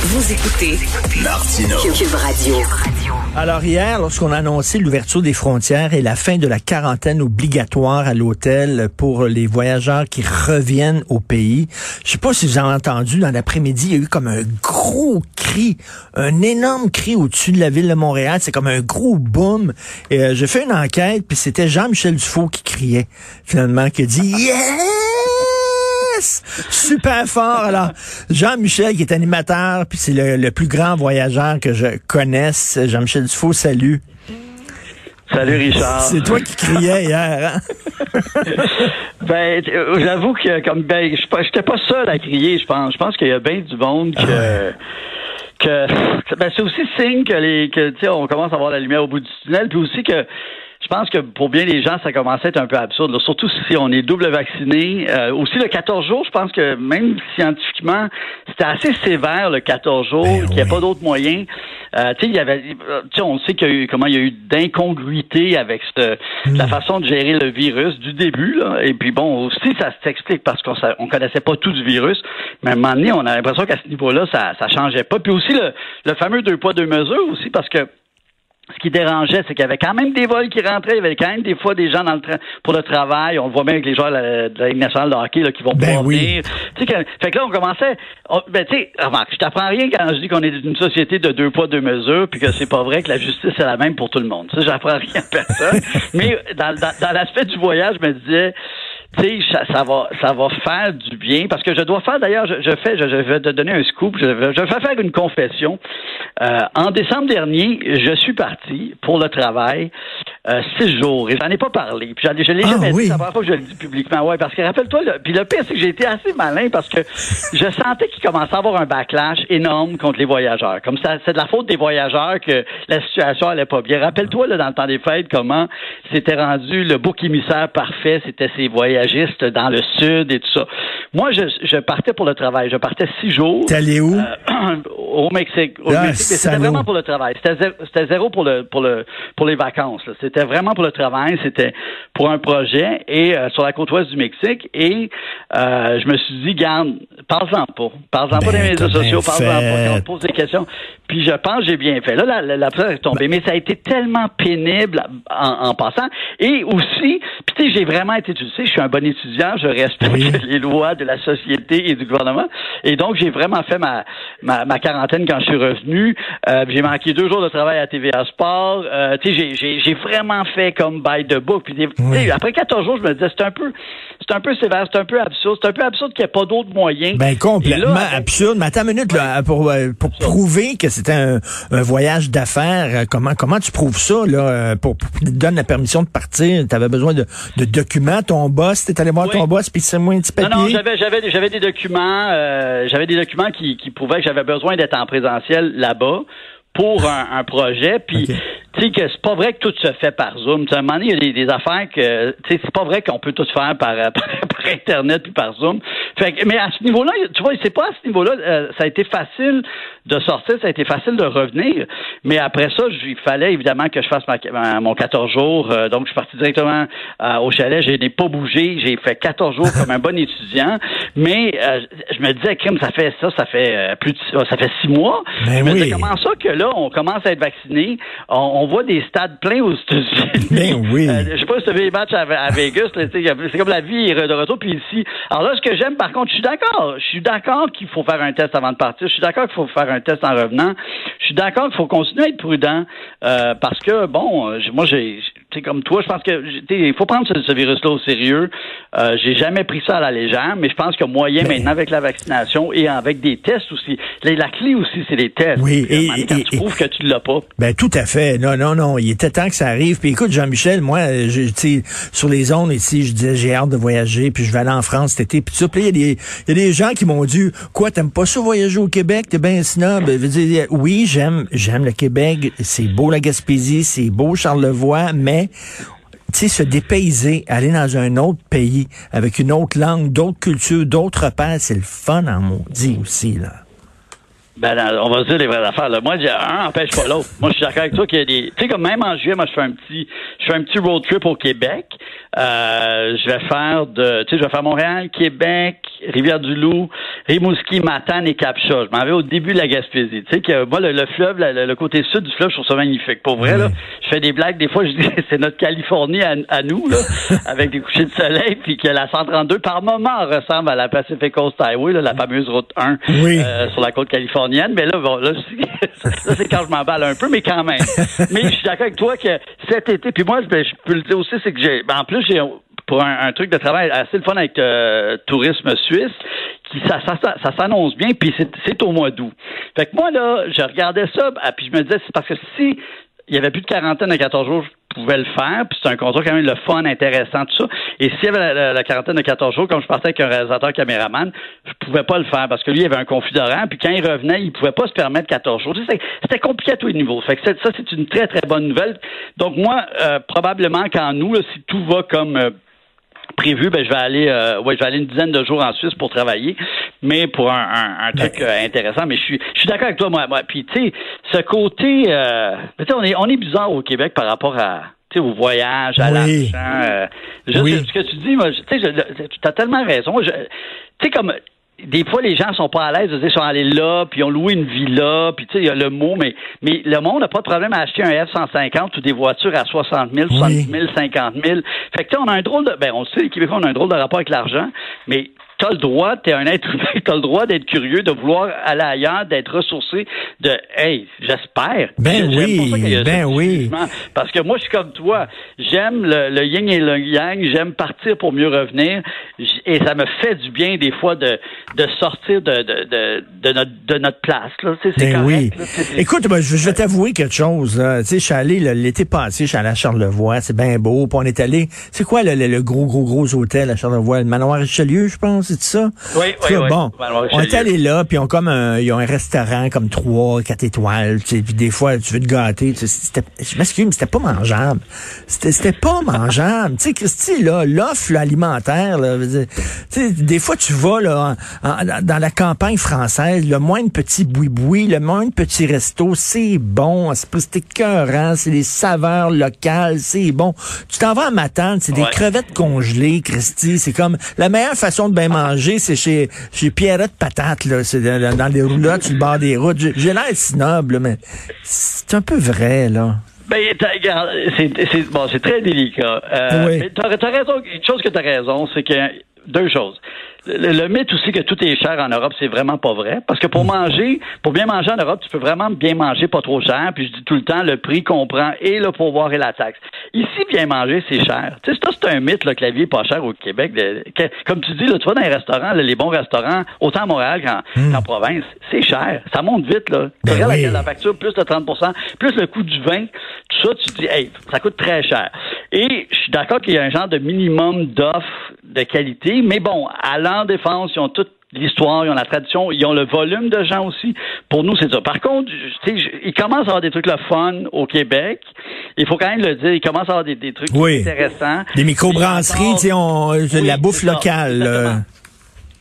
Vous écoutez Martineau. Cube Radio. Alors hier, lorsqu'on a annoncé l'ouverture des frontières et la fin de la quarantaine obligatoire à l'hôtel pour les voyageurs qui reviennent au pays, je sais pas si vous avez entendu, dans l'après-midi, il y a eu comme un gros cri, un énorme cri au-dessus de la ville de Montréal. C'est comme un gros boom. Et euh, j'ai fait une enquête, puis c'était Jean-Michel Dufault qui criait, finalement, qui a dit « Yes! » Super fort. Alors, Jean-Michel, qui est animateur, puis c'est le, le plus grand voyageur que je connaisse. Jean-Michel Dufault, salut. Salut Richard. C'est toi qui criais hier, hein? Ben, euh, j'avoue que comme ben, j'étais pas seul à crier, je pense. Je pense qu'il y a bien du monde que que ben, c'est aussi signe que les que on commence à voir la lumière au bout du tunnel, puis aussi que je pense que pour bien les gens, ça commençait à être un peu absurde. là. Surtout si on est double vacciné. Euh, aussi, le 14 jours, je pense que même scientifiquement, c'était assez sévère, le 14 jours, Ben qu'il n'y a oui. pas d'autres moyens. Euh, tu sais, il y avait, on sait qu'il y a eu, comment il y a eu d'incongruité avec cette, la façon de gérer le virus du début, là. Et puis bon, aussi, ça s'explique parce qu'on on connaissait pas tout du virus. Mais à un moment donné, on a l'impression qu'à ce niveau-là, ça, ça changeait pas. Puis aussi, le, le fameux deux poids, deux mesures aussi, parce que ce qui dérangeait, c'est qu'il y avait quand même des vols qui rentraient. Il y avait quand même des fois des gens dans le tra- pour le travail. On le voit bien avec les joueurs de la, Ligue nationale de hockey là, qui vont Ben pouvoir oui. venir. Tu sais, fait que là, on commençait. on- ben, tu sais, remarque, je t'apprends rien quand je dis qu'on est une société de deux poids, deux mesures, puis que c'est pas vrai que la justice est la même pour tout le monde. Ça, j'apprends rien à personne. Mais dans, dans, dans l'aspect du voyage, je me disais, tu sais, ça, ça va, ça va faire du bien parce que je dois faire d'ailleurs, je, je fais, je, je vais te donner un scoop, je, vais- je vais faire une confession. Euh, en décembre dernier, je suis parti pour le travail euh, six jours et j'en ai pas parlé. Puis j'en ai- je l'ai Ah, jamais oui. dit, c'est la première fois que je le dis publiquement. Ouais, parce que rappelle-toi, le- puis le pire c'est que j'ai été assez malin parce que je sentais qu'il commençait à avoir un backlash énorme contre les voyageurs. Comme ça, c'est de la faute des voyageurs que la situation allait pas bien. Rappelle-toi là dans le temps des fêtes comment c'était rendu le bouc émissaire parfait, c'était ces voyagistes dans le sud et tout ça. Moi, je, je partais pour le travail. Je partais six jours. T'es allé où? Euh, au Mexique. Au Ah, Mexique, c'était vraiment pour le travail. C'était zéro, c'était zéro pour le pour le pour les vacances. là. C'était vraiment pour le travail. C'était pour un projet et euh, sur la côte ouest du Mexique. Et euh, je me suis dit, garde, parle-en pas, parle-en pas Ben, des médias t'as bien sociaux, parle-en pas. Quand on pose des questions. Puis je pense que j'ai bien fait. Là, la, la, est tombée, mais ça a été tellement pénible en, en passant. Et aussi, puis tu sais, j'ai vraiment été, tu le sais, je suis un bon étudiant, je respecte Oui. les lois de la société et du gouvernement. Et donc, j'ai vraiment fait ma, ma, ma quarantaine quand je suis revenu. Euh, j'ai manqué deux jours de travail à TVA Sport. Tu sais, j'ai- j'ai vraiment fait comme by the book. Puis, Oui. après 14 jours, je me disais, c'est un peu, c'est un peu sévère, c'est un peu absurde, c'est un peu absurde qu'il n'y ait pas d'autres moyens. Ben complètement là, absurde. Mais attends une minute, là, pour, euh, pour prouver que c'était un, un voyage d'affaires, euh, comment comment tu prouves ça, là, euh, pour, te donne la permission de partir? Tu avais besoin de, de documents, ton boss, t'es allé voir Oui. ton boss, puis c'est moi un petit Non, papier? non, j'avais, j'avais, j'avais des documents, euh, j'avais des documents qui, qui prouvaient que j'avais besoin d'être en présentiel là-bas pour un, un projet. Puis. Tu sais que c'est pas vrai que tout se fait par Zoom. Tu sais, à un moment donné, il y a des, des affaires que, tu sais, c'est pas vrai qu'on peut tout faire par, euh, par, par Internet puis par Zoom. Fait que, mais à ce niveau-là, tu vois, c'est pas à ce niveau-là, euh, ça a été facile de sortir, ça a été facile de revenir. Mais après ça, il fallait évidemment que je fasse ma, ma- mon 14 jours. Euh, donc, je suis parti directement euh, au chalet. Je n'ai pas bougé. J'ai fait 14 jours comme un bon étudiant. Mais euh, je me disais, crime, ça fait ça, ça fait euh, plus de, ça fait six mois. Ben je me oui. disais, comment ça que là, on commence à être vacciné? On, on voit des stades pleins aux États-Unis. Ben oui. Euh, je sais pas si tu as vu les matchs à, à Vegas. C'est comme la vie est de retour. Puis ici, alors là, ce que j'aime, par contre, je suis d'accord. Je suis d'accord qu'il faut faire un test avant de partir. Je suis d'accord qu'il faut faire un test en revenant. Je suis d'accord qu'il faut continuer à être prudent euh, parce que bon, euh, moi, j'ai, c'est comme toi, je pense que il faut prendre ce, virus-là au sérieux. Euh, j'ai jamais pris ça à la légère, mais je pense que moyen maintenant avec la vaccination et avec des tests aussi. La, clé aussi, c'est les tests. Oui, et, quand tu prouves que tu l'as pas. Ben tout à fait. Non, non, non. Il était temps que ça arrive. Puis écoute, Jean-Michel, moi, je, sur les ondes ici, je disais j'ai hâte de voyager, puis je vais aller en France cet été. Puis il y, a des, y a des gens qui m'ont dit quoi, t'aimes pas ça voyager au Québec, t'es bien snob. Je dire, oui, j'aime, j'aime le Québec. C'est beau la Gaspésie, c'est beau Charlevoix, mais tu sais, se dépayser, aller dans un autre pays avec une autre langue, d'autres cultures, d'autres repères, c'est le fun en maudit aussi, là. Ben, on va dire les vraies affaires. Là. Moi, un empêche pas l'autre. Moi, je suis d'accord avec toi qu'il y a des. Tu sais, comme même en juillet, moi, je fais un petit, je fais un petit road trip au Québec. Euh, je vais faire de, tu sais, je vais faire Montréal, Québec, Rivière-du-Loup, Rimouski, Matane et Capcha. Je m'en vais au début de la Gaspésie. Tu sais que moi, le, fleuve, le, côté sud du fleuve, je trouve ça magnifique. Pour vrai, là, je fais des blagues. Des fois, je dis c'est notre Californie à, nous, là, avec des couchers de soleil, puis que la 132 par moment ressemble à la Pacific Coast Highway, là, la fameuse route 1 euh, sur la côte californienne. Mais là, bon, là, c'est quand je m'emballe un peu, mais quand même. mais je suis d'accord avec toi que cet été, puis moi, ben, je peux le dire aussi, c'est que j'ai, ben, en plus, j'ai pour un, truc de travail assez le fun avec euh, Tourisme Suisse, qui ça, ça, ça, s'annonce bien, puis c'est au mois d'août. Fait que moi, là, je regardais ça, ah, puis je me disais, c'est parce que si il y avait plus de quarantaine à 14 jours, je pouvais le faire, puis c'est un contrat quand même le fun, intéressant, tout ça. Et s'il y avait la, quarantaine de 14 jours, comme je partais avec un réalisateur caméraman, je pouvais pas le faire parce que lui, il avait un conflit puis quand il revenait, il pouvait pas se permettre 14 jours. C'était compliqué à tous les niveaux. Fait que ça, c'est une très, très bonne nouvelle. Donc moi, euh, probablement qu'en nous, si tout va comme euh, prévu, ben je vais aller, euh, ouais, je vais aller une dizaine de jours en Suisse pour travailler, mais pour un, un, truc euh, intéressant. Mais je suis, je suis d'accord avec toi, moi. moi. Puis tu sais, ce côté, euh, on est, on est bizarre au Québec par rapport à au voyage, à l'argent. Euh, Ce que tu dis, moi, tu as tellement raison. Tu sais, comme des fois, les gens sont pas à l'aise de dire, ils sont allés là, puis ils ont loué une villa, puis tu sais, il y a le mot, mais, mais le monde n'a pas de problème à acheter un F-150 ou des voitures à 60 000, 70 000, 50 000. Fait que tu sais, on a un drôle de, ben, on sait, les Québécois, on a un drôle de rapport avec l'argent, mais t'as le droit, t'es un être humain, t'as le droit d'être curieux, de vouloir aller ailleurs, d'être ressourcé, de hey, j'espère. Ben oui, ben oui. Parce que moi, je suis comme toi. J'aime le, yin et le yang, j'aime partir pour mieux revenir. Et ça me fait du bien des fois de, de sortir de, de, de, de notre, de notre place. Là. C'est, ben oui. Écoute, ben, je, vais t'avouer quelque chose. Tu sais, je suis allé l'été passé, je suis allé à Charlevoix, c'est bien beau. Puis on est allé. C'est quoi le, le, gros, gros, gros hôtel à Charlevoix? Le manoir Richelieu, je pense? C'est ça? Oui, oui, oui. Bon, on est allé là, puis ils ont comme un, ils ont un restaurant comme trois, quatre étoiles, tu sais, puis des fois, tu veux te gâter. Tu sais, je m'excuse, mais c'était pas mangeable. C'était, pas mangeable. Tu sais, Christy, là, l'offre alimentaire, là, tu sais, des fois, tu vas là, dans la campagne française, le moins de petits boui-boui, le moins de petits restos, c'est bon, c'est écœurant, c'est des saveurs locales, c'est bon. Tu t'en vas à Matane, c'est des crevettes congelées, Christy, c'est comme la meilleure façon de bien manger, c'est chez, chez Pierrette Patate, là. C'est dans, les roulottes sur le bord des routes. J'ai l'air snob, mais c'est un peu vrai, là. Ben, c'est bon, c'est très délicat. Euh, oui. Mais t'as as raison. Une chose que t'as raison, c'est que deux choses le, mythe aussi que tout est cher en Europe, c'est vraiment pas vrai. Parce que pour mm. manger, pour bien manger en Europe, tu peux vraiment bien manger pas trop cher. Puis je dis tout le temps, le prix qu'on prend et le pouvoir et la taxe. Ici, bien manger, c'est cher. Tu sais, c'est un mythe là, que la vie est pas chère au Québec. comme tu dis, là, tu vas dans les restaurants, les bons restaurants, autant à Montréal mm. qu'en province, c'est cher. Ça monte vite. Là. tu ben regardes la, facture, plus de 30% plus le coût du vin, tout ça, tu te dis, hey, ça coûte très cher. Et je suis d'accord qu'il y a un genre de minimum d'offres de qualité, mais bon, allant en défense, ils ont toute l'histoire, ils ont la tradition, ils ont le volume de gens aussi. Pour nous, c'est ça. Par contre, ils commencent à avoir des trucs le fun au Québec. Il faut quand même le dire, ils commencent à avoir des, trucs intéressants. Des microbrasseries, on, la bouffe locale.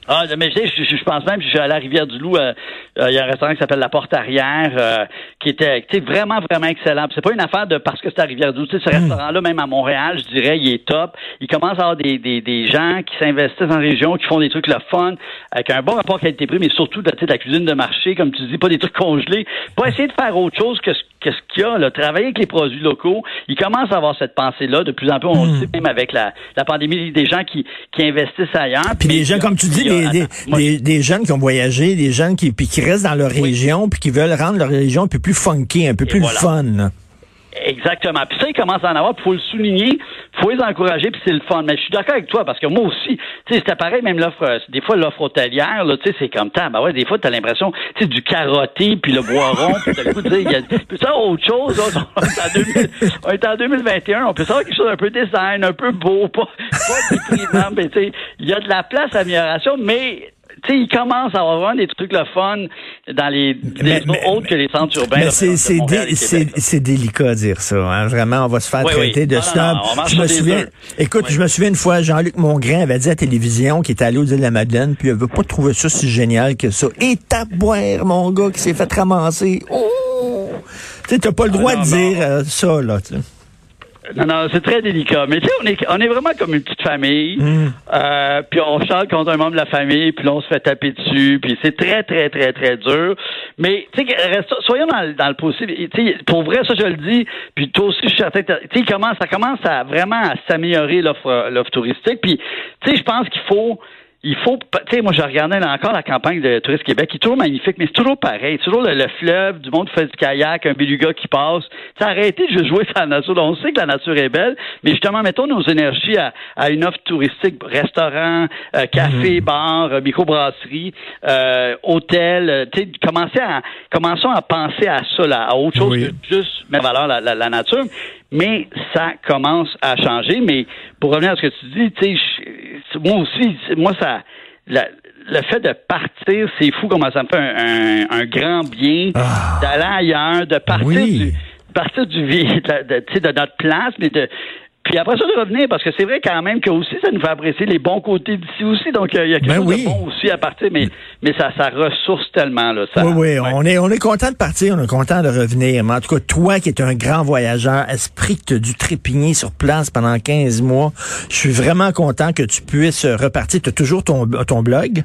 Ah, mais je, je, je, pense même, je suis allé à Rivière-du-Loup, euh, euh, il y a un restaurant qui s'appelle La Porte Arrière, euh, qui était vraiment, vraiment excellent. C'est pas une affaire de parce que c'est à Rivière-du-Loup. Ce hmm. restaurant-là, même à Montréal, je dirais, il est top. Il commence à avoir des, des, des gens qui s'investissent en région, qui font des trucs le fun, avec un bon rapport qualité-prix, mais surtout de, la cuisine de marché, comme tu dis, pas des trucs congelés. Pas essayer de faire autre chose que ce qu'est-ce qu'il y a, là, travailler avec les produits locaux, il commence à avoir cette pensée-là de plus en plus, on le hmm. sait même avec la, la pandémie, des gens qui, qui investissent ailleurs. Puis des gens, comme tu dis, des, des, des, jeunes qui ont voyagé, des jeunes qui, puis qui restent dans leur région, puis qui veulent rendre leur région un peu plus funky, un peu plus fun. Exactement. Puis ça, ils commencent à en avoir, il faut le souligner, faut les encourager, puis c'est le fun. Mais je suis d'accord avec toi, parce que moi aussi, tu sais, c'était pareil, même l'offre, euh, des fois, l'offre hôtelière, là, tu sais, c'est comme ça. Ben ouais, des fois, t'as l'impression, tu sais, du carotté, puis le boiron, puis t'as le coup de dire, il y a, puis ça, autre chose, là, on, est en 2000, on est en 2021, on peut savoir quelque chose un peu design, un peu beau, pas, pas déprimant, mais tu sais, il y a de la place à amélioration, mais tu sais, il commence à avoir des trucs le fun dans les, Mais- des mais- autres que les centres urbains. Mais c'est dé- délicat à dire ça. Hein. Vraiment, on va se faire Oui, traiter oui. de Non, snob. non, je me souviens. Écoute, Oui. je me souviens une fois, Jean-Luc Mongrain avait dit à la télévision qu'il était allé aux îles de la Madeleine, puis il avait pas trouvé ça si génial que ça. Et tape boire, mon gars, qui s'est fait ramasser. Oh! Tu sais, t'as pas le droit non, de dire euh, ça, là. tu sais. Non, non, c'est très délicat. Mais tu sais, on est, on est vraiment comme une petite famille. Mm. Euh, puis on chante contre un membre de la famille, puis là, on se fait taper dessus. Puis c'est très, très, très, très dur. Mais, tu sais, soyons dans, le- dans le possible. Tu sais, pour vrai, ça, je le dis. Puis toi aussi, je suis certain tu sais, il commence, ça commence à vraiment à s'améliorer l'offre l'offre touristique. Puis, tu sais, je pense qu'il faut... Il faut, tu sais, moi, je regardais là encore la campagne de Tourisme Québec, qui est toujours magnifique, mais c'est toujours pareil. C'est toujours le, le fleuve, du monde qui fait du kayak, un beluga qui passe. Tu arrêtez de juste jouer sur la nature. On sait que la nature est belle, mais justement, mettons nos énergies à, à une offre touristique, restaurant, euh, café, bar, euh, microbrasserie, euh, hôtel. euh, Tu sais, commencez à, commençons à penser à ça, là, à autre chose Oui. que juste mettre en valeur la, la, la nature. Mais ça commence à changer. Mais pour revenir à ce que tu dis, tu sais, moi aussi, moi ça, la- le fait de partir, c'est fou comment ça me fait un, un- un grand bien Ah. d'aller ailleurs, de partir Oui. du partir du de, de, de notre place, mais de puis après ça de revenir parce que c'est vrai quand même que aussi ça nous fait apprécier les bons côtés d'ici aussi donc il y a quelque Ben chose oui. de bon aussi à partir mais mais ça ça ressource tellement là ça oui, oui, ouais. on est, on est content de partir, on est content de revenir. Mais en tout cas, toi qui es un grand voyageur, esprit que tu as dû trépigner sur place pendant 15 mois, je suis vraiment content que tu puisses repartir. Tu as toujours ton, ton blog?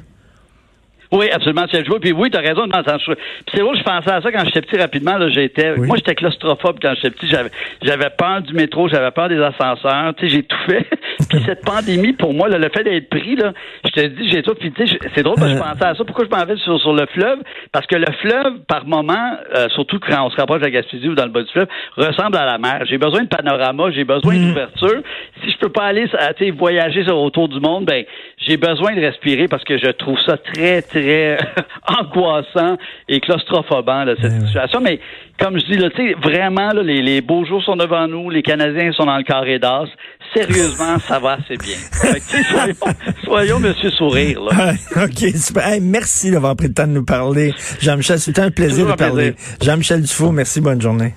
Oui, absolument, joué. Puis oui, tu as raison. Je- Puis c'est drôle, je pensais à ça quand j'étais petit rapidement. Là, j'étais, Oui. Moi, j'étais claustrophobe quand j'étais petit. J'avais, j'avais peur du métro, j'avais peur des ascenseurs. Tu sais, j'ai tout fait. puis cette pandémie, pour moi, là, le fait d'être pris, là, je te dis, j'ai tout. Puis tu sais, c'est drôle parce que je Euh. pensais à ça. Pourquoi je m'en vais sur, sur le fleuve? Parce que le fleuve, par moment, euh, surtout quand on se rapproche de la Gaspésie ou dans le bas du fleuve, ressemble à la mer. J'ai besoin de panorama, j'ai besoin d'ouverture. Si je peux pas aller tu sais, voyager autour du monde, ben j'ai besoin de respirer parce que je trouve ça très, très angoissant et claustrophobant, là, cette oui. situation. Mais comme je dis, là, vraiment, là, les, les beaux jours sont devant nous, les Canadiens sont dans le carré d'as. Sérieusement, ça va assez bien. Fait que, soyons, soyons Monsieur Sourire, là. Ah, OK, super. Hey, merci d'avoir pris le temps de nous parler. Jean-Michel, c'était un plaisir Toujours de parler. Jean-Michel Dufault, merci, bonne journée.